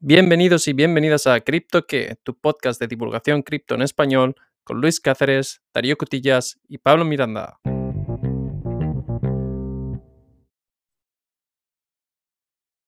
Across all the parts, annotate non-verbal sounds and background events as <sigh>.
Bienvenidos y bienvenidas a Cripto que, tu podcast de divulgación cripto en español, con Luis Cáceres, Darío Cotillas y Pablo Miranda.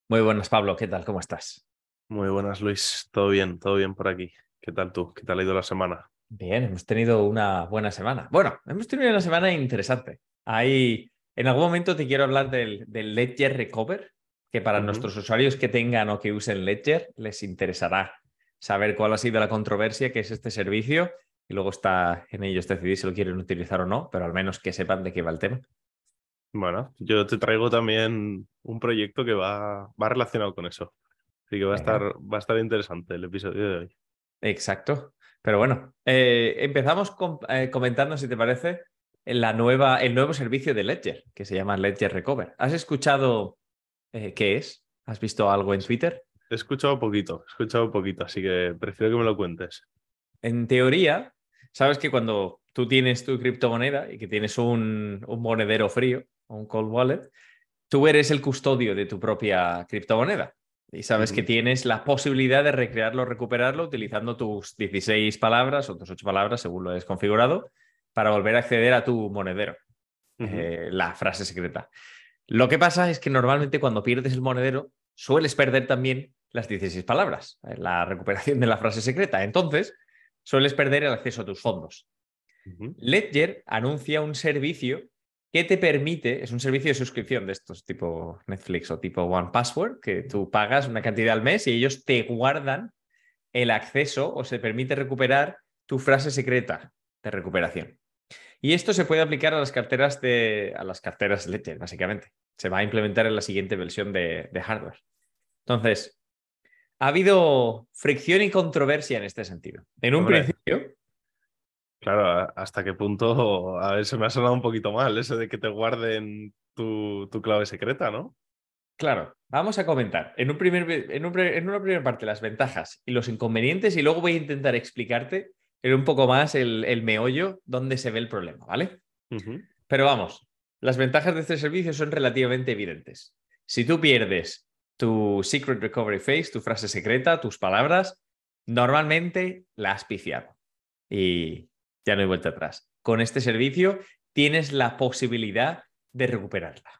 Muy buenas, Pablo. ¿Qué tal? ¿Cómo estás? Muy buenas, Luis. Todo bien, todo bien por aquí. ¿Qué tal tú? ¿Qué tal ha ido la semana? Bien, hemos tenido una buena semana. Bueno, hemos tenido una semana interesante. Ahí, en algún momento te quiero hablar del, del Ledger Recover, que para nuestros usuarios que tengan o que usen Ledger les interesará saber cuál ha sido la controversia que es este servicio y luego está en ellos decidir si lo quieren utilizar o no, pero al menos que sepan de qué va el tema. Bueno, yo te traigo también un proyecto que va, va relacionado con eso. Así que va a, estar, va a estar interesante el episodio de hoy. Exacto. Pero bueno, eh, empezamos eh, comentando, si te parece, la nueva, el nuevo servicio de Ledger, que se llama Ledger Recover. ¿Has escuchado eh, qué es? ¿Has visto algo en Twitter? He escuchado poquito, he escuchado poquito, así que prefiero que me lo cuentes. En teoría, sabes que cuando tú tienes tu criptomoneda y que tienes un, un monedero frío, un cold wallet, tú eres el custodio de tu propia criptomoneda. Y sabes que tienes la posibilidad de recrearlo, recuperarlo utilizando tus 16 palabras o tus 8 palabras, según lo hayas configurado, para volver a acceder a tu monedero, eh, la frase secreta. Lo que pasa es que normalmente cuando pierdes el monedero, sueles perder también las 16 palabras, eh, la recuperación de la frase secreta. Entonces, sueles perder el acceso a tus fondos. Ledger anuncia un servicio que te permite, es un servicio de suscripción de estos tipo Netflix o tipo One Password, que tú pagas una cantidad al mes y ellos te guardan el acceso o se permite recuperar tu frase secreta de recuperación. Y esto se puede aplicar a las carteras de a las carteras Ledger, básicamente. Se va a implementar en la siguiente versión de, de hardware. Entonces, ha habido fricción y controversia en este sentido. En un Hombre. principio, Claro, hasta qué punto, a ver, se me ha sonado un poquito mal eso de que te guarden tu, tu clave secreta, ¿no? Claro, vamos a comentar en, un primer, en, un en una primera parte las ventajas y los inconvenientes y luego voy a intentar explicarte en un poco más el, el meollo donde se ve el problema, ¿vale? Pero vamos, las ventajas de este servicio son relativamente evidentes. Si tú pierdes tu Secret Recovery Phrase, tu frase secreta, tus palabras, normalmente la has piciado y ya no hay vuelta atrás. Con este servicio tienes la posibilidad de recuperarla.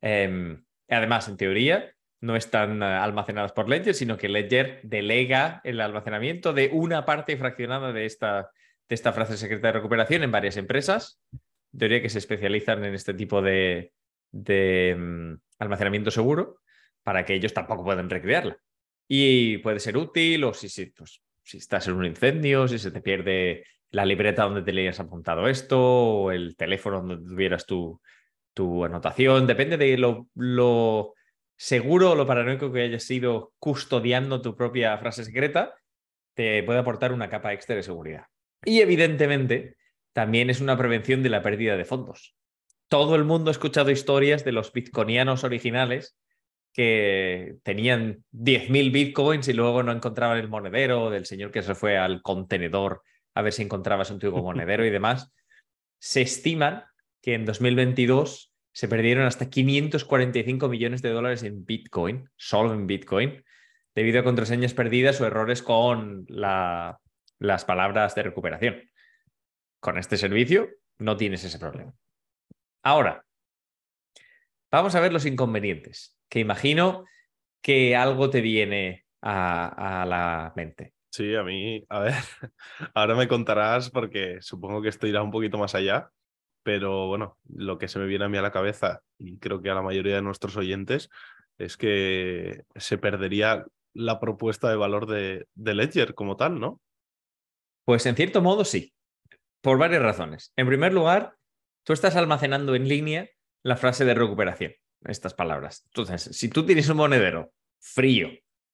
Em, además, en teoría, no están eh, almacenadas por Ledger, sino que Ledger delega el almacenamiento de una parte fraccionada de esta, de esta frase secreta de recuperación en varias empresas teoría que se especializan en este tipo de, de, mm, almacenamiento seguro para que ellos tampoco puedan recrearla. Y puede ser útil o si, si, pues, si estás en un incendio, si se te pierde la libreta donde te le hayas apuntado esto o el teléfono donde tuvieras tu, tu anotación. Depende de lo, lo seguro lo paranoico que hayas sido custodiando tu propia frase secreta, te puede aportar una capa extra de seguridad. Y evidentemente, también es una prevención de la pérdida de fondos. Todo el mundo ha escuchado historias de los bitcoinianos originales que tenían 10.000 bitcoins y luego no encontraban el monedero, del señor que se fue al contenedor a ver si encontraba su antiguo <laughs> monedero y demás. Se estiman que en 2022 se perdieron hasta 545 millones de dólares en bitcoin, solo en bitcoin, debido a contraseñas perdidas o errores con la- las palabras de recuperación. Con este servicio no tienes ese problema. Ahora, vamos a ver los inconvenientes, que imagino que algo te viene a, a la mente. Sí, a mí, a ver, <laughs> ahora me contarás porque supongo que esto irá un poquito más allá, pero bueno, lo que se me viene a mí a la cabeza y creo que a la mayoría de nuestros oyentes es que se perdería la propuesta de valor de, de Ledger como tal, ¿no? Pues en cierto modo sí, por varias razones. En primer lugar, tú estás almacenando en línea la frase de recuperación, estas palabras. Entonces, si tú tienes un monedero frío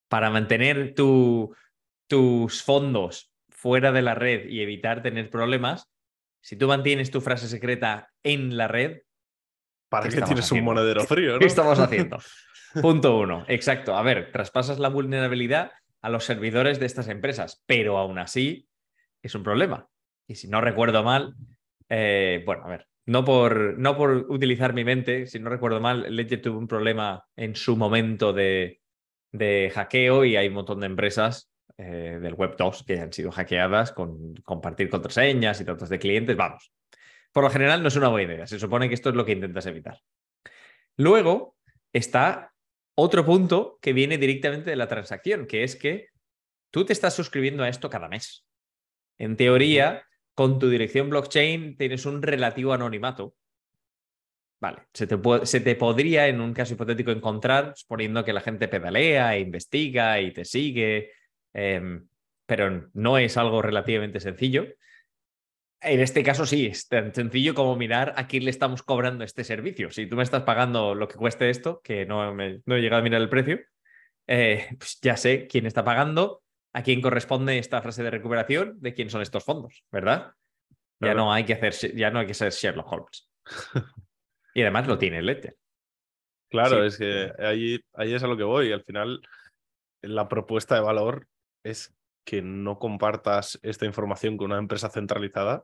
para mantener tu- tus fondos fuera de la red y evitar tener problemas, si tú mantienes tu frase secreta en la red, ¿Para ¿Qué tienes haciendo? un monedero frío, <laughs> no? ¿Qué estamos haciendo? <laughs> Punto uno. Exacto. A ver, traspasas la vulnerabilidad a los servidores de estas empresas, pero aún así es un problema. Y si no recuerdo mal, eh, bueno, a ver, no por, no por utilizar mi mente, si no recuerdo mal, Ledger tuvo un problema en su momento de, de hackeo y hay un montón de empresas eh, del Web 2 que han sido hackeadas con compartir contraseñas y datos de clientes. Vamos, por lo general no es una buena idea. Se supone que esto es lo que intentas evitar. Luego está otro punto que viene directamente de la transacción, que es que tú te estás suscribiendo a esto cada mes. En teoría, con tu dirección blockchain tienes un relativo anonimato. Vale, se te, se te podría en un caso hipotético encontrar poniendo que la gente pedalea e investiga y te sigue, em, pero no es algo relativamente sencillo. En este caso sí, es tan sencillo como mirar a quién le estamos cobrando este servicio. Si tú me estás pagando lo que cueste esto, que no, me, no he llegado a mirar el precio, eh, pues ya sé quién está pagando, a quién corresponde esta frase de recuperación, de quién son estos fondos, ¿verdad? Ya no hay que hacer, ya no hay que ser Sherlock Holmes. <laughs> y además lo tiene Ledger. Claro, es que ahí, ahí es a lo que voy. Al final, la propuesta de valor es que no compartas esta información con una empresa centralizada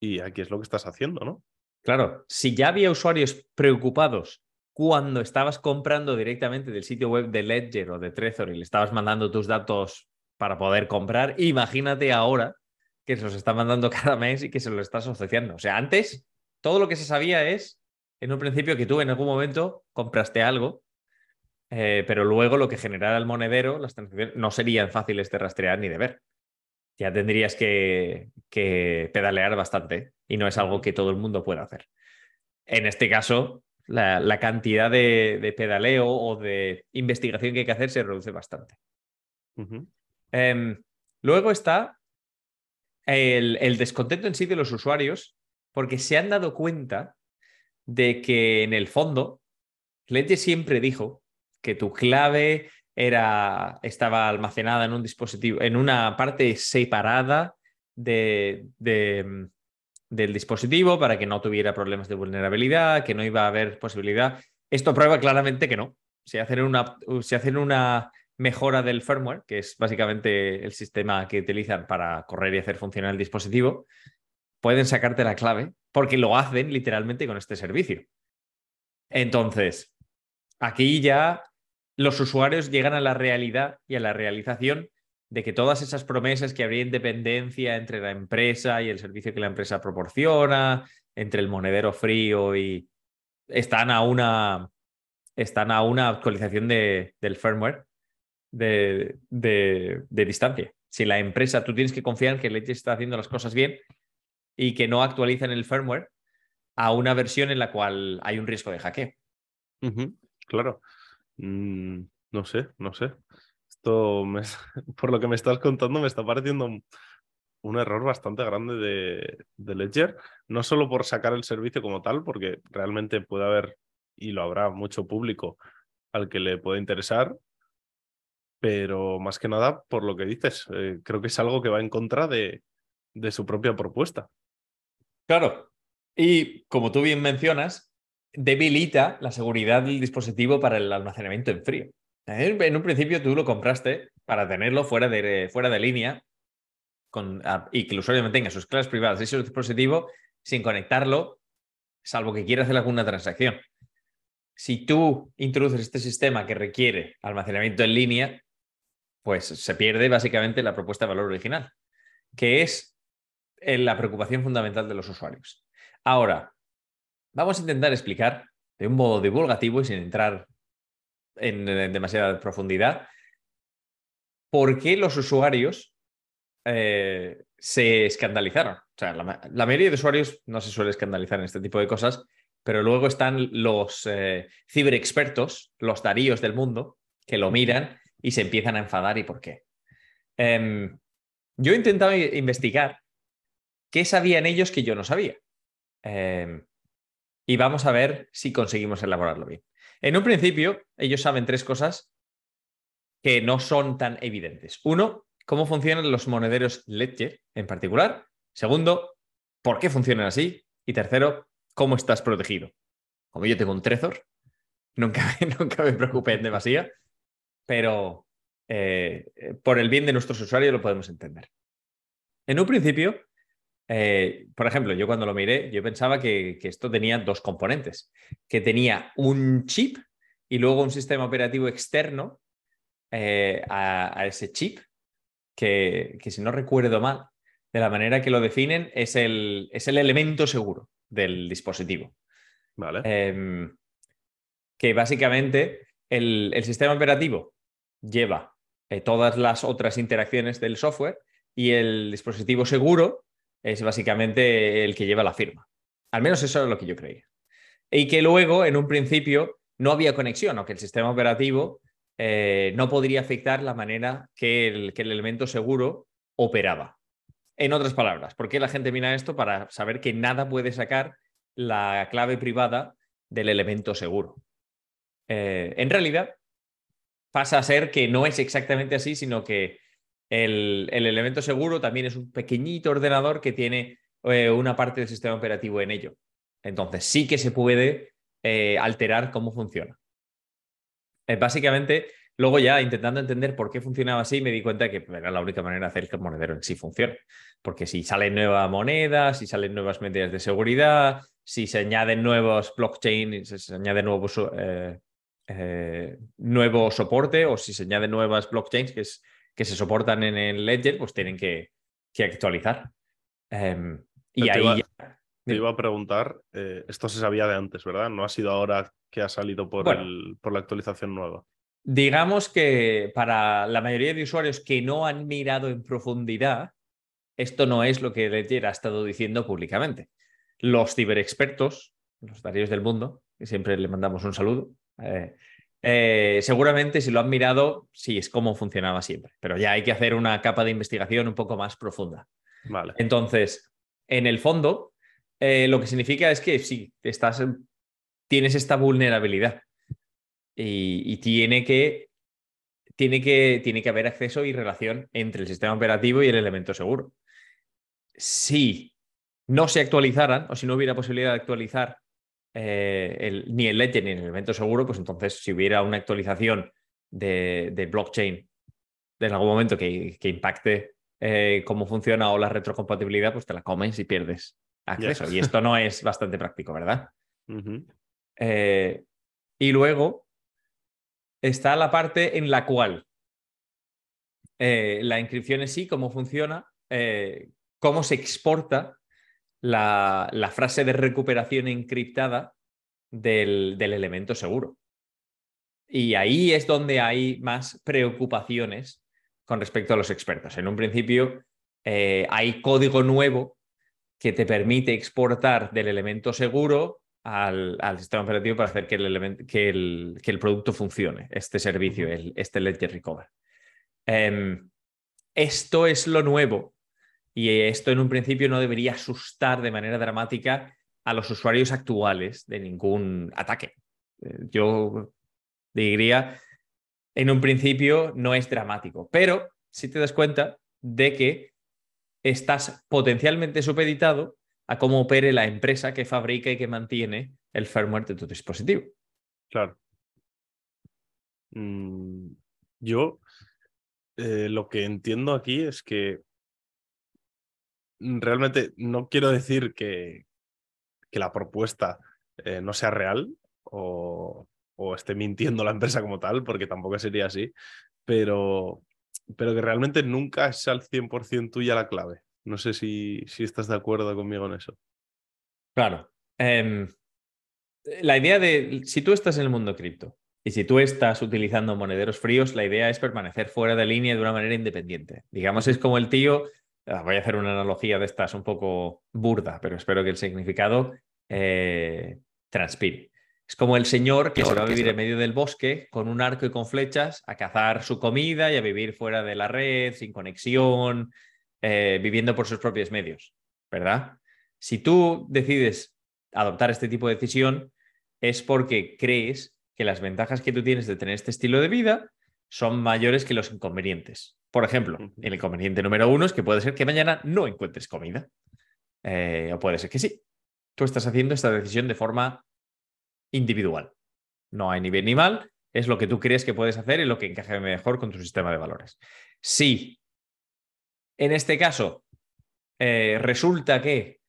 y aquí es lo que estás haciendo, ¿no? Claro, si ya había usuarios preocupados cuando estabas comprando directamente del sitio web de Ledger o de Trezor y le estabas mandando tus datos para poder comprar, imagínate ahora que se los está mandando <laughs> cada mes y que se lo estás asociando. O sea, antes todo lo que se sabía es, en un principio, que tú en algún momento compraste algo eh, pero luego lo que generara el monedero, las transacciones, no serían fáciles de rastrear ni de ver. Ya tendrías que, pedalear bastante y no es algo que todo el mundo pueda hacer. En este caso, la, cantidad de, pedaleo o de investigación que hay que hacer se reduce bastante. Em, luego está el, el descontento en sí de los usuarios porque se han dado cuenta de que en el fondo, Ledger siempre dijo que tu clave era, estaba almacenada en un dispositivo, en una parte separada de, de, del dispositivo para que no tuviera problemas de vulnerabilidad, que no iba a haber posibilidad. Esto prueba claramente que no. Si hacen una, si hacen una mejora del firmware, que es básicamente el sistema que utilizan para correr y hacer funcionar el dispositivo, pueden sacarte la clave porque lo hacen literalmente con este servicio. Entonces, aquí ya los usuarios llegan a la realidad y a la realización de que todas esas promesas que habría independencia entre la empresa y el servicio que la empresa proporciona, entre el monedero frío y están a una, están a una actualización de, del firmware de, de, distancia. Si la empresa, tú tienes que confiar en que Ledger está haciendo las cosas bien y que no actualizan el firmware a una versión en la cual hay un riesgo de hackeo. claro. Mm, no sé, no sé. Esto, <laughs> por lo que me estás contando, me está pareciendo un, error bastante grande de, Ledger, no solo por sacar el servicio como tal, porque realmente puede haber, y lo habrá mucho público al que le pueda interesar, pero más que nada por lo que dices, eh, creo que es algo que va en contra de, de su propia propuesta. Claro, y como tú bien mencionas, debilita la seguridad del dispositivo para el almacenamiento en frío. En un principio tú lo compraste para tenerlo fuera de, fuera de línea con, y que el usuario mantenga sus claves privadas de ese dispositivo sin conectarlo, salvo que quiera hacer alguna transacción. Si tú introduces este sistema que requiere almacenamiento en línea, pues se pierde básicamente la propuesta de valor original, que es eh, la preocupación fundamental de los usuarios. Ahora, Vamos a intentar explicar de un modo divulgativo y sin entrar en, demasiada profundidad por qué los usuarios eh, se escandalizaron. O sea, la, mayoría de usuarios no se suele escandalizar en este tipo de cosas, pero luego están los eh, ciberexpertos, los daríos del mundo, que lo miran y se empiezan a enfadar y por qué. Em, yo he intentado investigar qué sabían ellos que yo no sabía. Em, y vamos a ver si conseguimos elaborarlo bien. En un principio, ellos saben tres cosas que no son tan evidentes. Uno, cómo funcionan los monederos Ledger en particular. Segundo, por qué funcionan así. Y tercero, cómo estás protegido. Como yo tengo un Trezor, <laughs> nunca, nunca me preocupé demasiado, pero eh, por el bien de nuestros usuarios lo podemos entender. En un principio, eh, por ejemplo, yo cuando lo miré, yo pensaba que, esto tenía dos componentes, que tenía un chip y luego un sistema operativo externo eh, a, ese chip, que, si no recuerdo mal, de la manera que lo definen, es el, es el elemento seguro del dispositivo. Vale. Em, que básicamente el, sistema operativo lleva eh, todas las otras interacciones del software y el dispositivo seguro es básicamente el que lleva la firma. Al menos eso es lo que yo creía. Y que luego, en un principio, no había conexión o que el sistema operativo eh, no podría afectar la manera que el, elemento seguro operaba. En otras palabras, ¿por qué la gente mira esto? Para saber que nada puede sacar la clave privada del elemento seguro. Eh, en realidad, pasa a ser que no es exactamente así, sino que el, elemento seguro también es un pequeñito ordenador que tiene eh, una parte del sistema operativo en ello. Entonces sí que se puede eh, alterar cómo funciona. básicamente, luego ya intentando entender por qué funcionaba así, me di cuenta que era la única manera de hacer que el monedero en sí funcione. Porque si salen nuevas monedas, si salen nuevas medidas de seguridad, si se añaden nuevos blockchain, si se añaden nuevos eh, nuevo soporte o si se añaden nuevas blockchains que, es, que se soportan en el Ledger, pues tienen que, actualizar. Em, y ahí... Te iba a preguntar, eh, esto se sabía de antes, ¿verdad? No ha sido ahora que ha salido por, el, por la actualización nueva. Digamos que para la mayoría de usuarios que no han mirado en profundidad, esto no es lo que Ledger ha estado diciendo públicamente. Los ciberexpertos, los darios del mundo, que siempre le mandamos un saludo, eh, eh, seguramente si lo han mirado, sí, es como funcionaba siempre, pero ya hay que hacer una capa de investigación un poco más profunda. Vale. Entonces, en el fondo, eh, lo que significa es que sí, estás, tienes esta vulnerabilidad y, tiene, que, tiene, que, tiene que haber acceso y relación entre el sistema operativo y el elemento seguro. Si no se actualizaran o si no hubiera posibilidad de actualizar eh, ni el Ledger ni el elemento seguro, pues entonces si hubiera una actualización de, blockchain en algún momento que, impacte eh, cómo funciona o la retrocompatibilidad, pues te la comes y pierdes acceso. Y esto no es bastante práctico, ¿verdad? Eh, y luego está la parte en la cual la inscripción en sí, cómo funciona, cómo se exporta la, frase de recuperación encriptada del, elemento seguro. Y ahí es donde hay más preocupaciones con respecto a los expertos. En un principio, eh, hay código nuevo que te permite exportar del elemento seguro al, sistema operativo para hacer que el, que el, producto funcione, este servicio, el, este Ledger Recover. Em, esto es lo nuevo y esto en un principio no debería asustar de manera dramática a los usuarios actuales de ningún ataque. Eh, yo diría, en un principio no es dramático, pero si te das cuenta de que estás potencialmente supeditado a cómo opere la empresa que fabrica y que mantiene el firmware de tu dispositivo. Claro. Mm, yo eh, lo que entiendo aquí es que realmente no quiero decir que, que la propuesta eh, no sea real o, esté mintiendo la empresa como tal, porque tampoco sería así, pero, pero que realmente nunca es al 100% tuya la clave. No sé si, si estás de acuerdo conmigo en eso. Claro. Em, la idea de, si tú estás en el mundo cripto y si tú estás utilizando monederos fríos, la idea es permanecer fuera de línea de una manera independiente. Digamos, es como el tío voy a hacer una analogía de estas un poco burda, pero espero que el significado eh, transpire. Es como el señor que se va a vivir en medio del bosque con un arco y con flechas a cazar su comida y a vivir fuera de la red, sin conexión, eh, viviendo por sus propios medios, ¿verdad? Si tú decides adoptar este tipo de decisión, es porque crees que las ventajas que tú tienes de tener este estilo de vida son mayores que los inconvenientes. Por ejemplo, el inconveniente número uno es que puede ser que mañana no encuentres comida. Eh, o puede ser que sí. Tú estás haciendo esta decisión de forma individual. No hay ni bien ni mal. Es lo que tú crees que puedes hacer y lo que encaje mejor con tu sistema de valores. Si en este caso eh, resulta que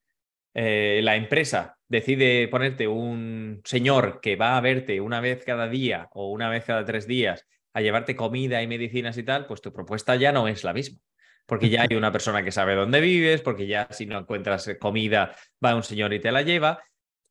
eh, la empresa decide ponerte un señor que va a verte una vez cada día o una vez cada tres días a llevarte comida y medicinas y tal, pues tu propuesta ya no es la misma. Porque ya hay <laughs> una persona que sabe dónde vives, porque ya si no encuentras comida, va un señor y te la lleva.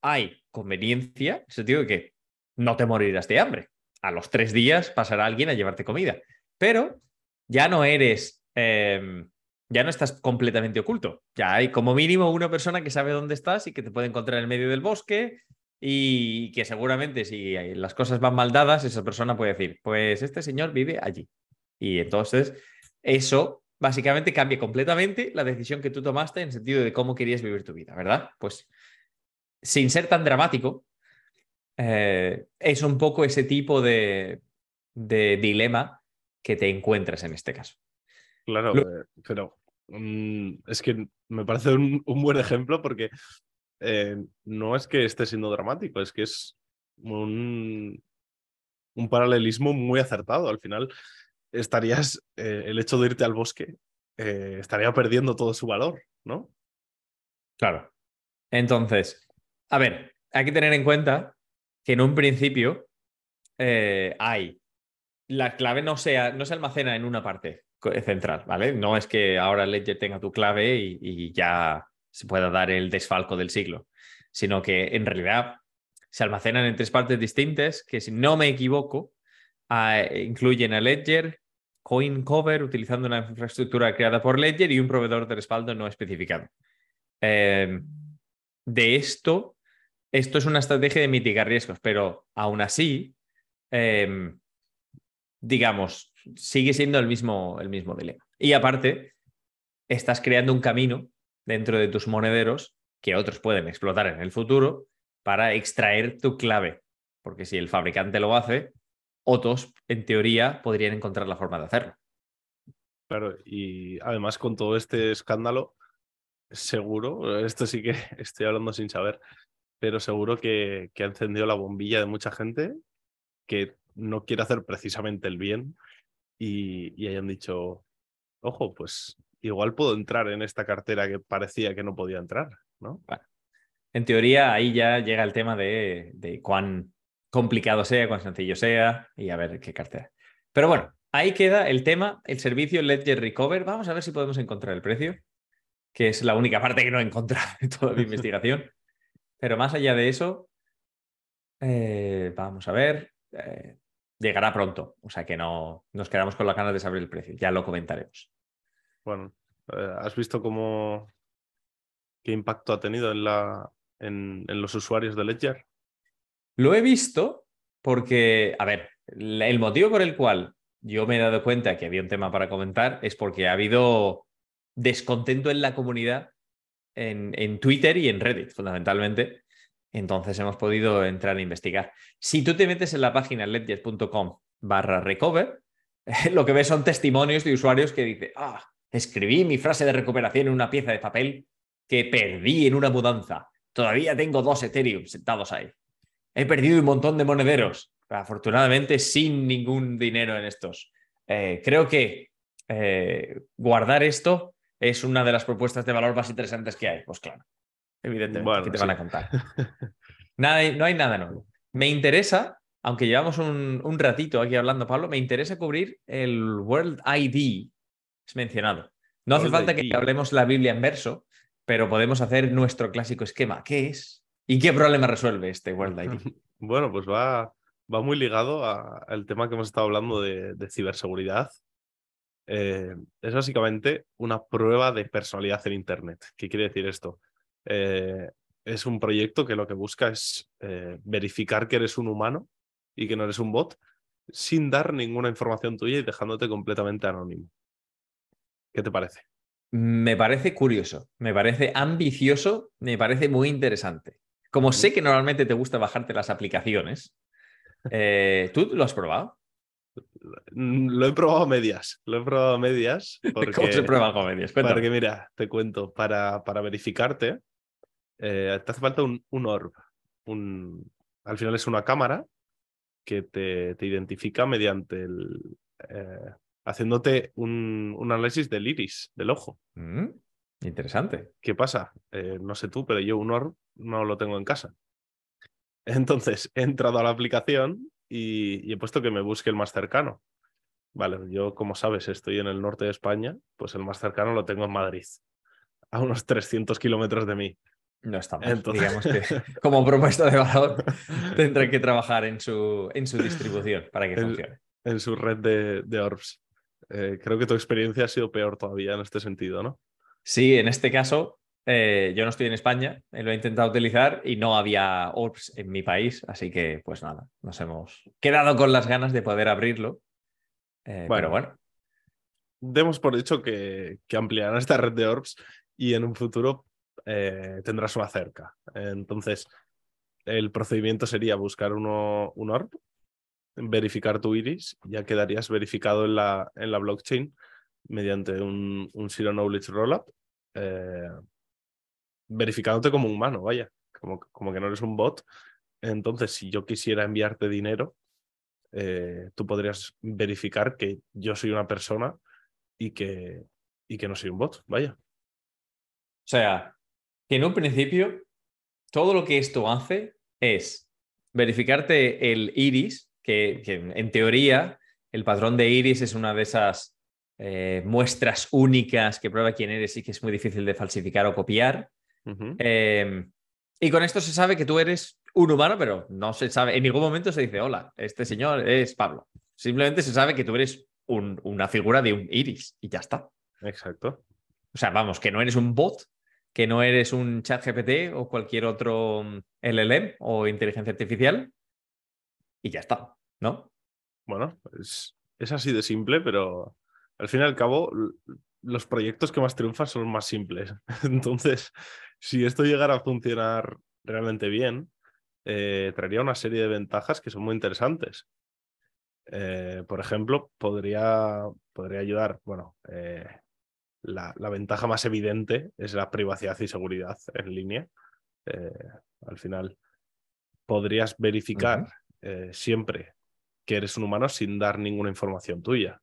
Hay conveniencia, en el sentido de que no te morirás de hambre. A los tres días pasará alguien a llevarte comida. Pero ya no eres, em, ya no estás completamente oculto. Ya hay como mínimo una persona que sabe dónde estás y que te puede encontrar en medio del bosque y que seguramente si las cosas van mal dadas, esa persona puede decir, pues este señor vive allí. Y entonces eso básicamente cambia completamente la decisión que tú tomaste en el sentido de cómo querías vivir tu vida, ¿verdad? Pues sin ser tan dramático, eh, es un poco ese tipo de, dilema que te encuentras en este caso. Claro, eh, pero mm, es que me parece un, buen ejemplo porque eh, no es que esté siendo dramático, es que es un, un paralelismo muy acertado. Al final estarías, el hecho de irte al bosque, estaría perdiendo todo su valor, ¿no? Claro. Entonces, a ver, hay que tener en cuenta que en un principio eh, hay. La clave no, sea, no se almacena en una parte central, ¿vale? No es que ahora Ledger tenga tu clave y, ya se pueda dar el desfalco del siglo, sino que en realidad se almacenan en tres partes distintas que, si no me equivoco, ah, incluyen a Ledger, Coin Cover, utilizando una infraestructura creada por Ledger y un proveedor de respaldo no especificado. Em, de esto esto es una estrategia de mitigar riesgos, pero aún así, em, digamos, sigue siendo el mismo, el mismo dilema. Y aparte, estás creando un camino dentro de tus monederos que otros pueden explotar en el futuro para extraer tu clave. Porque si el fabricante lo hace, otros, en teoría, podrían encontrar la forma de hacerlo. Claro, y además con todo este escándalo, seguro, esto sí que <laughs> estoy hablando sin saber, pero seguro que, ha encendido la bombilla de mucha gente que no quiere hacer precisamente el bien y, hayan dicho, ojo, pues igual puedo entrar en esta cartera que parecía que no podía entrar, ¿no? En teoría, ahí ya llega el tema de, de, cuán complicado sea, cuán sencillo sea y a ver qué cartera. Pero bueno, ahí queda el tema, el servicio Ledger Recover. Vamos a ver si podemos encontrar el precio, que es la única parte que no he encontrado en toda la <laughs> investigación. Pero más allá de eso, eh, vamos a ver, eh, llegará pronto. O sea que no nos quedamos con la ganas de saber el precio. Ya lo comentaremos. Bueno, eh, ¿has visto cómo qué impacto ha tenido en, la, en, los usuarios de Ledger? Lo he visto porque, a ver, el motivo por el cual yo me he dado cuenta que había un tema para comentar es porque ha habido descontento en la comunidad en, Twitter y en Reddit, fundamentalmente. Entonces hemos podido entrar a investigar. Si tú te metes en la página ledger.com barra recover, <laughs> lo que ves son testimonios de usuarios que dicen, ah, escribí mi frase de recuperación en una pieza de papel que perdí en una mudanza. Todavía tengo dos Ethereum sentados ahí. He perdido un montón de monederos, afortunadamente sin ningún dinero en estos. Eh, creo que eh, guardar esto es una de las propuestas de valor más interesantes que hay. Pues claro, evidentemente, ¿qué te van a contar? <laughs> nada, no hay nada nuevo. Me interesa, aunque llevamos un, ratito aquí hablando, Pablo, me interesa cubrir el World ID, es mencionado. No hace falta que hablemos la Biblia en verso, pero podemos hacer nuestro clásico esquema. ¿Qué es? ¿Y qué problema resuelve este World ID? <laughs> bueno, pues va, va muy ligado al tema que hemos estado hablando de ciberseguridad eh, es básicamente una prueba de personalidad en Internet. ¿Qué quiere decir esto? Eh, es un proyecto que lo que busca es eh, verificar que eres un humano y que no eres un bot sin dar ninguna información tuya y dejándote completamente anónimo. ¿Qué te parece? Me parece curioso, me parece ambicioso, me parece muy interesante. Como sé que normalmente te gusta bajarte las aplicaciones, <laughs> ¿tú lo has probado? Lo he probado a medias. Lo he probado a medias. <laughs> Porque, ¿Cómo se prueba a medias? Porque, mira, te cuento, para, para verificarte, eh, te hace falta un, un orb. Un, al final es una cámara que te, te identifica mediante el. Eh, haciéndote un, un, análisis del iris, del ojo. Mm, interesante. ¿Qué pasa? Eh, no sé tú, pero yo un orb no lo tengo en casa. <laughs> Entonces he entrado a la aplicación y, he puesto que me busque el más cercano. Vale, yo como sabes estoy en el norte de España, pues el más cercano lo tengo en Madrid, <laughs> a unos 300 kilómetros de mí. No está mal. Entonces- Digamos que <laughs> como propuesta de valor tendrán que trabajar en su, en su distribución para que funcione. en su red de, de orbs. Eh, creo que tu experiencia ha sido peor todavía en este sentido, ¿no? Sí, en este caso, eh, yo no estoy en España, eh, lo he intentado utilizar y no había orbs en mi país, así que pues nada, nos hemos quedado con las ganas de poder abrirlo. Eh, Pero bueno, Demos por hecho que, que ampliarán esta red de orbs y en un futuro tendrás una cerca. Entonces, el procedimiento sería buscar uno, un orb, verificar tu iris, ya quedarías verificado en la, en la blockchain mediante un, un Zero Knowledge Rollup, eh, verificándote como humano, vaya, como, como que no eres un bot. Entonces, si yo quisiera enviarte dinero, eh, tú podrías verificar que yo soy una persona y que, y que no soy un bot, vaya. o sea, que en un principio todo lo que esto hace es verificarte el iris, que, que en teoría el patrón de iris es una de esas eh, muestras únicas que prueba quién eres y que es muy difícil de falsificar o copiar. Eh, y con esto se sabe que tú eres un humano, pero no se sabe, en ningún momento se dice, hola, este señor es Pablo. Simplemente se sabe que tú eres un- una figura de un iris y ya está. Exacto. O sea, vamos, que no eres un bot, que no eres un chat GPT o cualquier otro mm, LLM o inteligencia artificial y ya está, ¿no? Bueno, es, es así de simple, pero al fin y al cabo, los proyectos que más triunfan son los más simples. <laughs> Entonces, si esto llegara a funcionar realmente bien, eh, traería una serie de ventajas que son muy interesantes. Eh, por ejemplo, podría, podría ayudar, bueno, eh, la, la ventaja más evidente es la privacidad y seguridad en línea. Al final, podrías verificar siempre que eres un humano sin dar ninguna información tuya.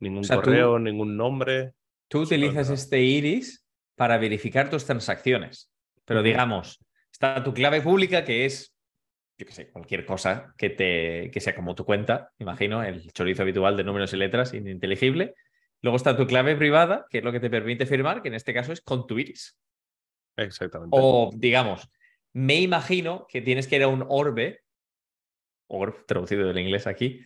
Ningún O sea, tú- correo, ningún nombre. Tú utilizas este iris para verificar tus transacciones, pero digamos, está tu clave pública que es, yo qué sé, cualquier cosa que, te, que sea como tu cuenta, imagino, el chorizo habitual de números y letras ininteligible. Luego está tu clave privada, que es lo que te permite firmar, que en este caso es con tu iris. Exactamente. O, digamos, me imagino que tienes que ir a un orbe, traducido del inglés aquí,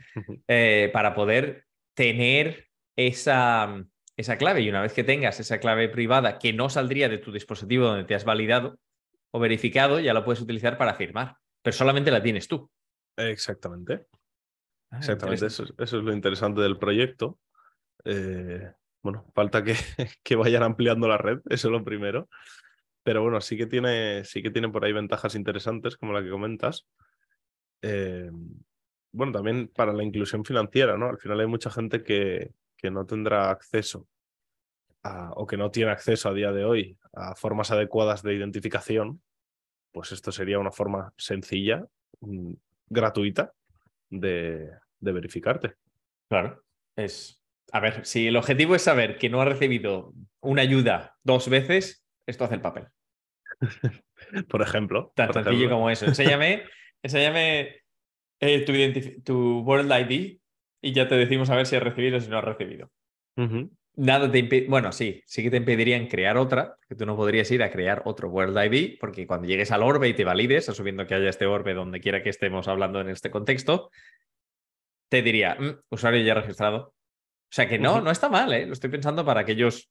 eh, para poder tener esa, esa clave. Y una vez que tengas esa clave privada que no saldría de tu dispositivo donde te has validado o verificado, ya lo puedes utilizar para firmar. Pero solamente la tienes tú. Exactamente. Ah, Exactamente. interesante. Eso, es- eso es lo interesante del proyecto. Eh, bueno, falta que, <laughs> que vayan ampliando la red, eso es lo primero. Pero bueno, sí que tiene, sí que tiene por ahí ventajas interesantes, como la que comentas. Eh, bueno, también para la inclusión financiera, ¿no? Al final hay mucha gente que, que no tendrá acceso a- o que no tiene acceso a día de hoy a formas adecuadas de identificación. Pues esto sería una forma sencilla, mm, gratuita, de, de verificarte. Claro. Es. A ver, si el objetivo es saber que no ha recibido una ayuda dos veces, esto hace el papel. <laughs> Por ejemplo. Tan por sencillo ejemplo. como eso. Enséñame, <laughs> enséñame eh, tu, World ID y ya te decimos a ver si has recibido o si no has recibido. Nada te impide. Bueno, sí, sí que te impedirían crear otra, porque tú no podrías ir a crear otro World ID, porque cuando llegues al orbe y te valides, asumiendo que haya este orbe donde quiera que estemos hablando en este contexto, te diría, "Mm, usuario ya registrado. O sea que no, no está mal, ¿eh? Lo estoy pensando para aquellos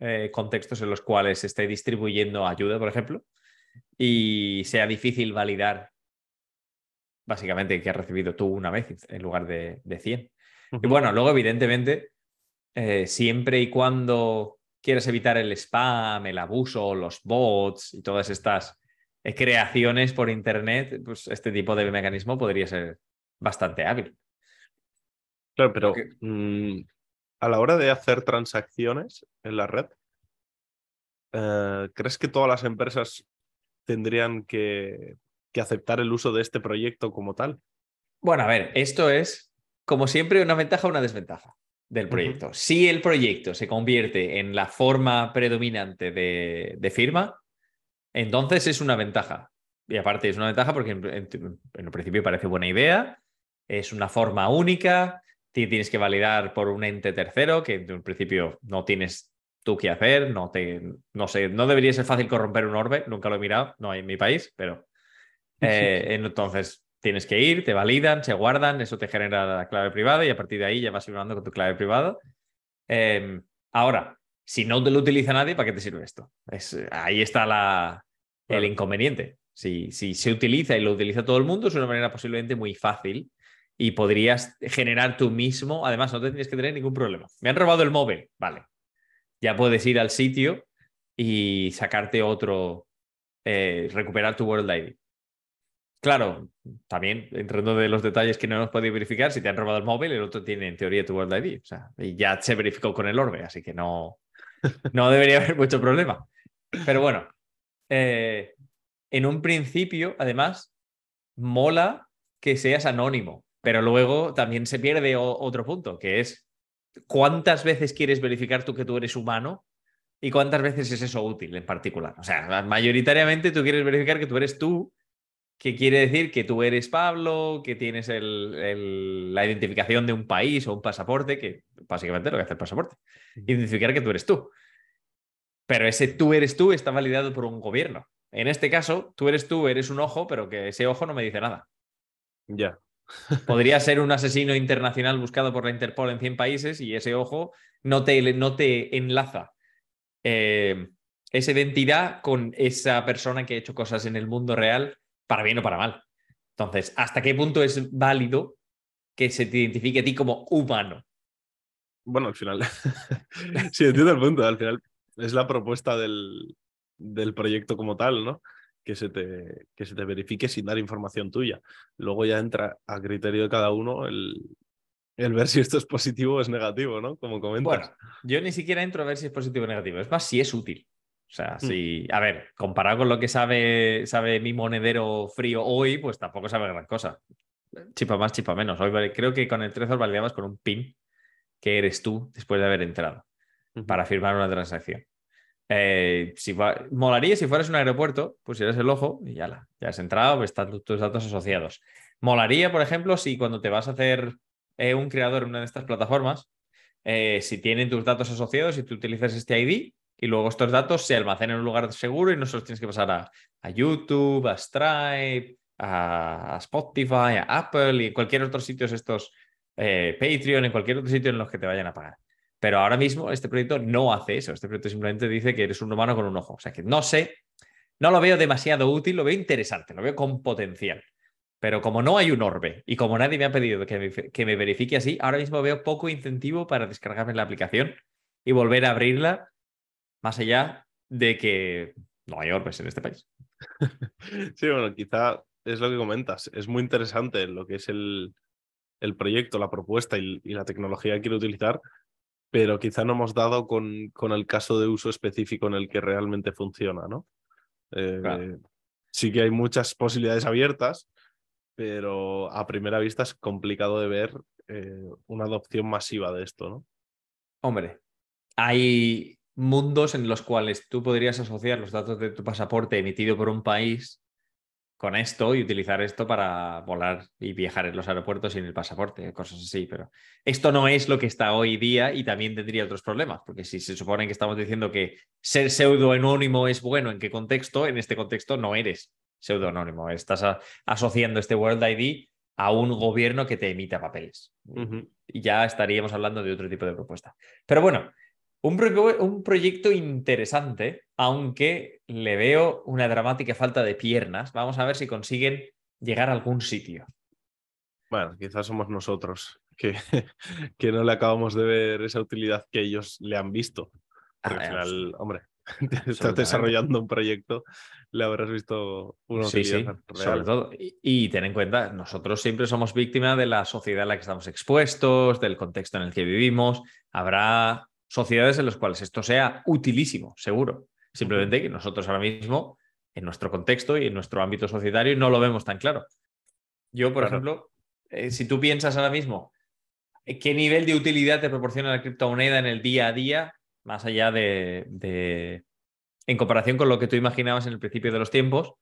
eh, contextos en los cuales se esté distribuyendo ayuda, por ejemplo, y sea difícil validar básicamente que has recibido tú una vez en lugar de, de 100. Y bueno, luego, evidentemente, eh, siempre y cuando quieras evitar el spam, el abuso, los bots y todas estas creaciones por Internet, pues este tipo de mecanismo podría ser bastante hábil. Claro, pero Porque- mm, a la hora de hacer transacciones en la red, eh, ¿crees que todas las empresas tendrían que, que aceptar el uso de este proyecto como tal? Bueno, a ver, esto es, como siempre, una ventaja o una desventaja del proyecto. Si el proyecto se convierte en la forma predominante de, de firma, entonces es una ventaja. Y aparte es una ventaja porque en, en- en un principio parece buena idea, es una forma única, tienes que validar por un ente tercero, que en principio no tienes tú qué hacer, no te, no sé, no debería ser fácil corromper un orbe, nunca lo he mirado, no hay en mi país, pero eh, entonces tienes que ir, te validan, se guardan, eso te genera la clave privada y a partir de ahí ya vas firmando con tu clave privada. Em, ahora, si no te lo utiliza nadie, ¿para qué te sirve esto? Es, ahí está la, el inconveniente. Si, si se utiliza y lo utiliza todo el mundo, es una manera posiblemente muy fácil y podrías generar tú mismo. Además, no tendrías que tener ningún problema. Me han robado el móvil, vale. Ya puedes ir al sitio y sacarte otro, eh, recuperar tu World ID. Claro, también entrando de los detalles que no hemos podido verificar, si te han robado el móvil, el otro tiene en teoría tu World ID. O sea, y ya se verificó con el orbe, así que no, <laughs> no debería haber mucho problema. Pero bueno, eh, en un principio, además, mola que seas anónimo, pero luego también se pierde otro punto, que es cuántas veces quieres verificar tú que tú eres humano y cuántas veces es eso útil en particular. O sea, mayoritariamente tú quieres verificar que tú eres tú, que quiere decir que tú eres Pablo, que tienes la identificación de un país o un pasaporte, que básicamente lo que hace el pasaporte, identificar que tú eres tú. Pero ese tú eres tú está validado por un gobierno. En este caso, tú eres tú, eres un ojo, pero que ese ojo no me dice nada. Ya. Podría <laughs> ser un asesino internacional buscado por la Interpol en 100 países y ese ojo no te, no te enlaza eh, esa identidad con esa persona que ha hecho cosas en el mundo real, para bien o para mal. Entonces, ¿hasta qué punto es válido que se te identifique a ti como humano? Bueno, al final, <laughs> sí, entiendo el punto. Al final es la propuesta del, del proyecto como tal, ¿no? Que se, te, que se te verifique sin dar información tuya. Luego ya entra a criterio de cada uno el, el ver si esto es positivo o es negativo, ¿no? Como comentas. Bueno, yo ni siquiera entro a ver si es positivo o negativo. Es más, si es útil. O sea, hmm. si, a ver, comparado con lo que sabe, sabe mi monedero frío hoy, pues tampoco sabe gran cosa. Chipa más, chipa menos. Hoy creo que con el Trezor validabas con un pin que eres tú después de haber entrado para firmar una transacción. Eh, si molaría si fueras un aeropuerto, pues eres el ojo y ya, la, ya has entrado, pues están tus datos asociados. Molaría, por ejemplo, si cuando te vas a hacer eh, un creador en una de estas plataformas, eh, si tienen tus datos asociados y tú utilizas este ID y luego estos datos se almacenan en un lugar seguro y no se los tienes que pasar a, YouTube, a Stripe, a, Spotify, a Apple y cualquier otro sitio estos, Patreon, en cualquier otro sitio en los que te vayan a pagar. Pero ahora mismo este proyecto no hace eso. Este proyecto simplemente dice que eres un humano con un ojo. O sea que no sé, no lo veo demasiado útil, lo veo interesante, lo veo con potencial. Pero como no hay un orbe y como nadie me ha pedido que me, que me verifique así, ahora mismo veo poco incentivo para descargarme la aplicación y volver a abrirla más allá de que no hay orbes en este país. <laughs> Sí, bueno, quizá es lo que comentas. Es muy interesante lo que es el, el proyecto, la propuesta y, y, la tecnología que quiere utilizar, pero quizá no hemos dado con, con, el caso de uso específico en el que realmente funciona, ¿no? Eh, sí que hay muchas posibilidades abiertas, pero a primera vista es complicado de ver eh, una adopción masiva de esto, ¿no? Hombre, hay mundos en los cuales tú podrías asociar los datos de tu pasaporte emitido por un país con esto y utilizar esto para volar y viajar en los aeropuertos sin el pasaporte, cosas así. Pero esto no es lo que está hoy día y también tendría otros problemas, porque si se supone que estamos diciendo que ser pseudo-anónimo es bueno, ¿en qué contexto? En este contexto no eres pseudo-anónimo, estás asociando este World ID a un gobierno que te emita papeles. Y ya estaríamos hablando de otro tipo de propuesta. Pero bueno, un, proyecto interesante, aunque le veo una dramática falta de piernas. Vamos a ver si consiguen llegar a algún sitio. Bueno, quizás somos nosotros que, <laughs> que no le acabamos de ver esa utilidad que ellos le han visto. al ah, final, hombre, <laughs> estás desarrollando un proyecto, le habrás visto una utilidad Sobre todo. Y, y, ten en cuenta, nosotros siempre somos víctimas de la sociedad en la que estamos expuestos, del contexto en el que vivimos. Habrá sociedades en las cuales esto sea utilísimo, seguro. Simplemente que nosotros ahora mismo, en nuestro contexto y en nuestro ámbito societario, no lo vemos tan claro. Yo, por ejemplo, eh, si tú piensas ahora mismo eh, qué nivel de utilidad te proporciona la criptomoneda en el día a día, más allá de, de, en comparación con lo que tú imaginabas en el principio de los tiempos,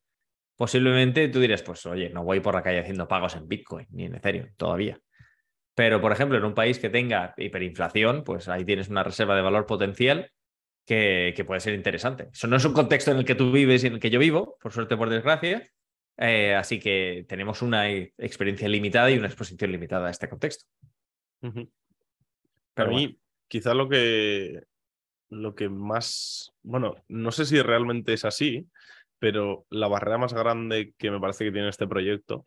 posiblemente tú dirías, pues oye, no voy por la calle haciendo pagos en Bitcoin ni en Ethereum todavía. Pero, por ejemplo, en un país que tenga hiperinflación, pues ahí tienes una reserva de valor potencial que, que puede ser interesante. Eso no es un contexto en el que tú vives y en el que yo vivo, por suerte, por desgracia. Eh, así que tenemos una experiencia limitada y una exposición limitada a este contexto. Pero Para mí, quizá lo que, lo que más, bueno, no sé si realmente es así, pero la barrera más grande que me parece que tiene este proyecto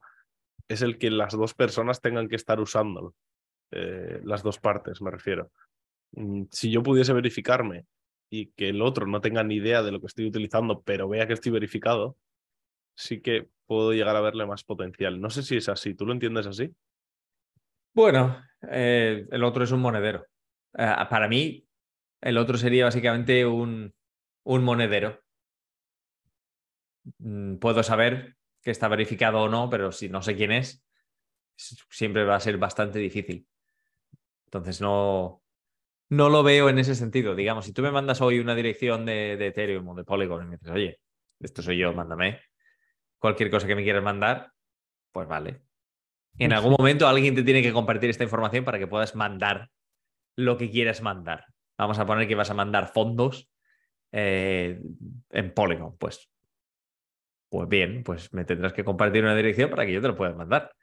es el que las dos personas tengan que estar usándolo. Eh, las dos partes, me refiero. Mm, si yo pudiese verificarme y que el otro no tenga ni idea de lo que estoy utilizando, pero vea que estoy verificado, sí que puedo llegar a verle más potencial. No sé si es así. ¿Tú lo entiendes así? Bueno, eh, el otro es un monedero. Eh, para mí, el otro sería básicamente un, un monedero. Mm, puedo saber que está verificado o no, pero si no sé quién es, siempre va a ser bastante difícil. Entonces no, no lo veo en ese sentido. Digamos, si tú me mandas hoy una dirección de, de Ethereum o de Polygon y me dices, oye, esto soy yo, mándame cualquier cosa que me quieras mandar, pues vale. En algún momento alguien te tiene que compartir esta información para que puedas mandar lo que quieras mandar. Vamos a poner que vas a mandar fondos eh, en Polygon, pues pues bien, pues me tendrás que compartir una dirección para que yo te lo pueda mandar.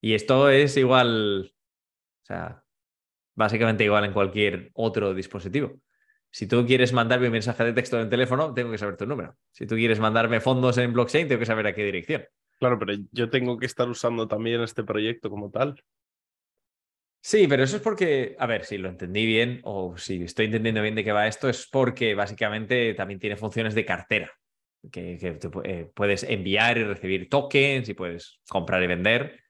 Y esto es igual, o sea, básicamente igual en cualquier otro dispositivo. Si tú quieres mandarme un mensaje de texto en el teléfono, tengo que saber tu número. Si tú quieres mandarme fondos en blockchain, tengo que saber a qué dirección. Claro, pero yo tengo que estar usando también este proyecto como tal. Sí, pero eso es porque, a ver, si lo entendí bien o si estoy entendiendo bien de qué va esto, es porque básicamente también tiene funciones de cartera que, eh, puedes enviar y recibir tokens y puedes comprar y vender,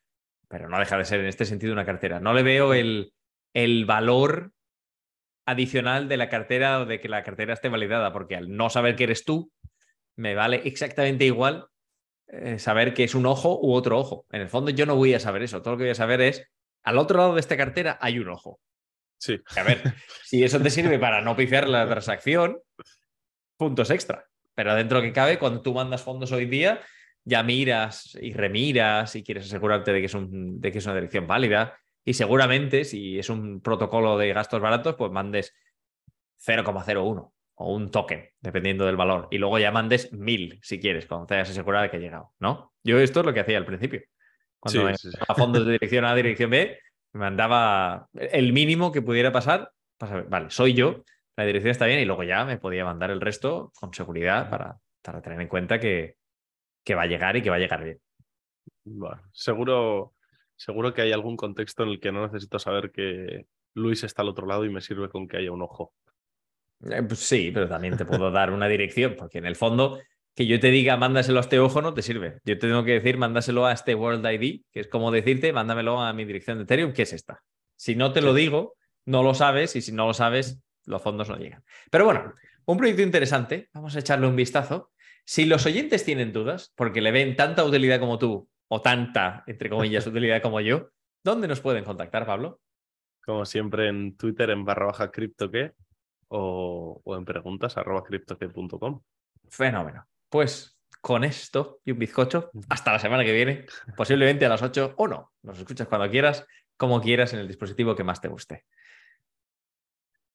pero no deja de ser en este sentido una cartera. No le veo el, el valor adicional de la cartera o de que la cartera esté validada, porque al no saber que eres tú, me vale exactamente igual eh, saber que es un ojo u otro ojo. En el fondo yo no voy a saber eso, todo lo que voy a saber es, al otro lado de esta cartera hay un ojo. Sí. A ver, si eso te sirve para no <laughs> pifiar la transacción, puntos extra. Pero dentro que cabe, cuando tú mandas fondos hoy día, ya miras y remiras y quieres asegurarte de que es, un, de que es una dirección válida. Y seguramente, si es un protocolo de gastos baratos, pues mandes 0,01 o un token, dependiendo del valor. Y luego ya mandes 1000 si quieres, cuando te hayas asegurado de que ha llegado. ¿no? Yo esto es lo que hacía al principio. Cuando sí, me fondos de dirección A a dirección B, me mandaba el mínimo que pudiera pasar. vale, soy yo, la dirección está bien y luego ya me podía mandar el resto con seguridad para, tener en cuenta que, va a llegar y que va a llegar bien. Bueno, seguro, seguro que hay algún contexto en el que no necesito saber que Luis está al otro lado y me sirve con que haya un ojo. Eh, pues sí, pero también te puedo dar una dirección, porque en el fondo que yo te diga mándaselo a este ojo no te sirve. Yo te tengo que decir mándaselo a este World ID, que es como decirte mándamelo a mi dirección de Ethereum, que es esta. Si no te lo digo, no lo sabes y si no lo sabes, los fondos no llegan. Pero bueno, un proyecto interesante, vamos a echarle un vistazo. Si los oyentes tienen dudas, porque le ven tanta utilidad como tú, o tanta, entre comillas, <laughs> utilidad como yo, ¿dónde nos pueden contactar, Pablo? Como siempre en Twitter en barra baja criptoque o, o en preguntas arroba criptoque.com. Fenómeno. Pues con esto y un bizcocho, hasta la semana que viene, <laughs> posiblemente a las 8 o no. Nos escuchas cuando quieras, como quieras, en el dispositivo que más te guste.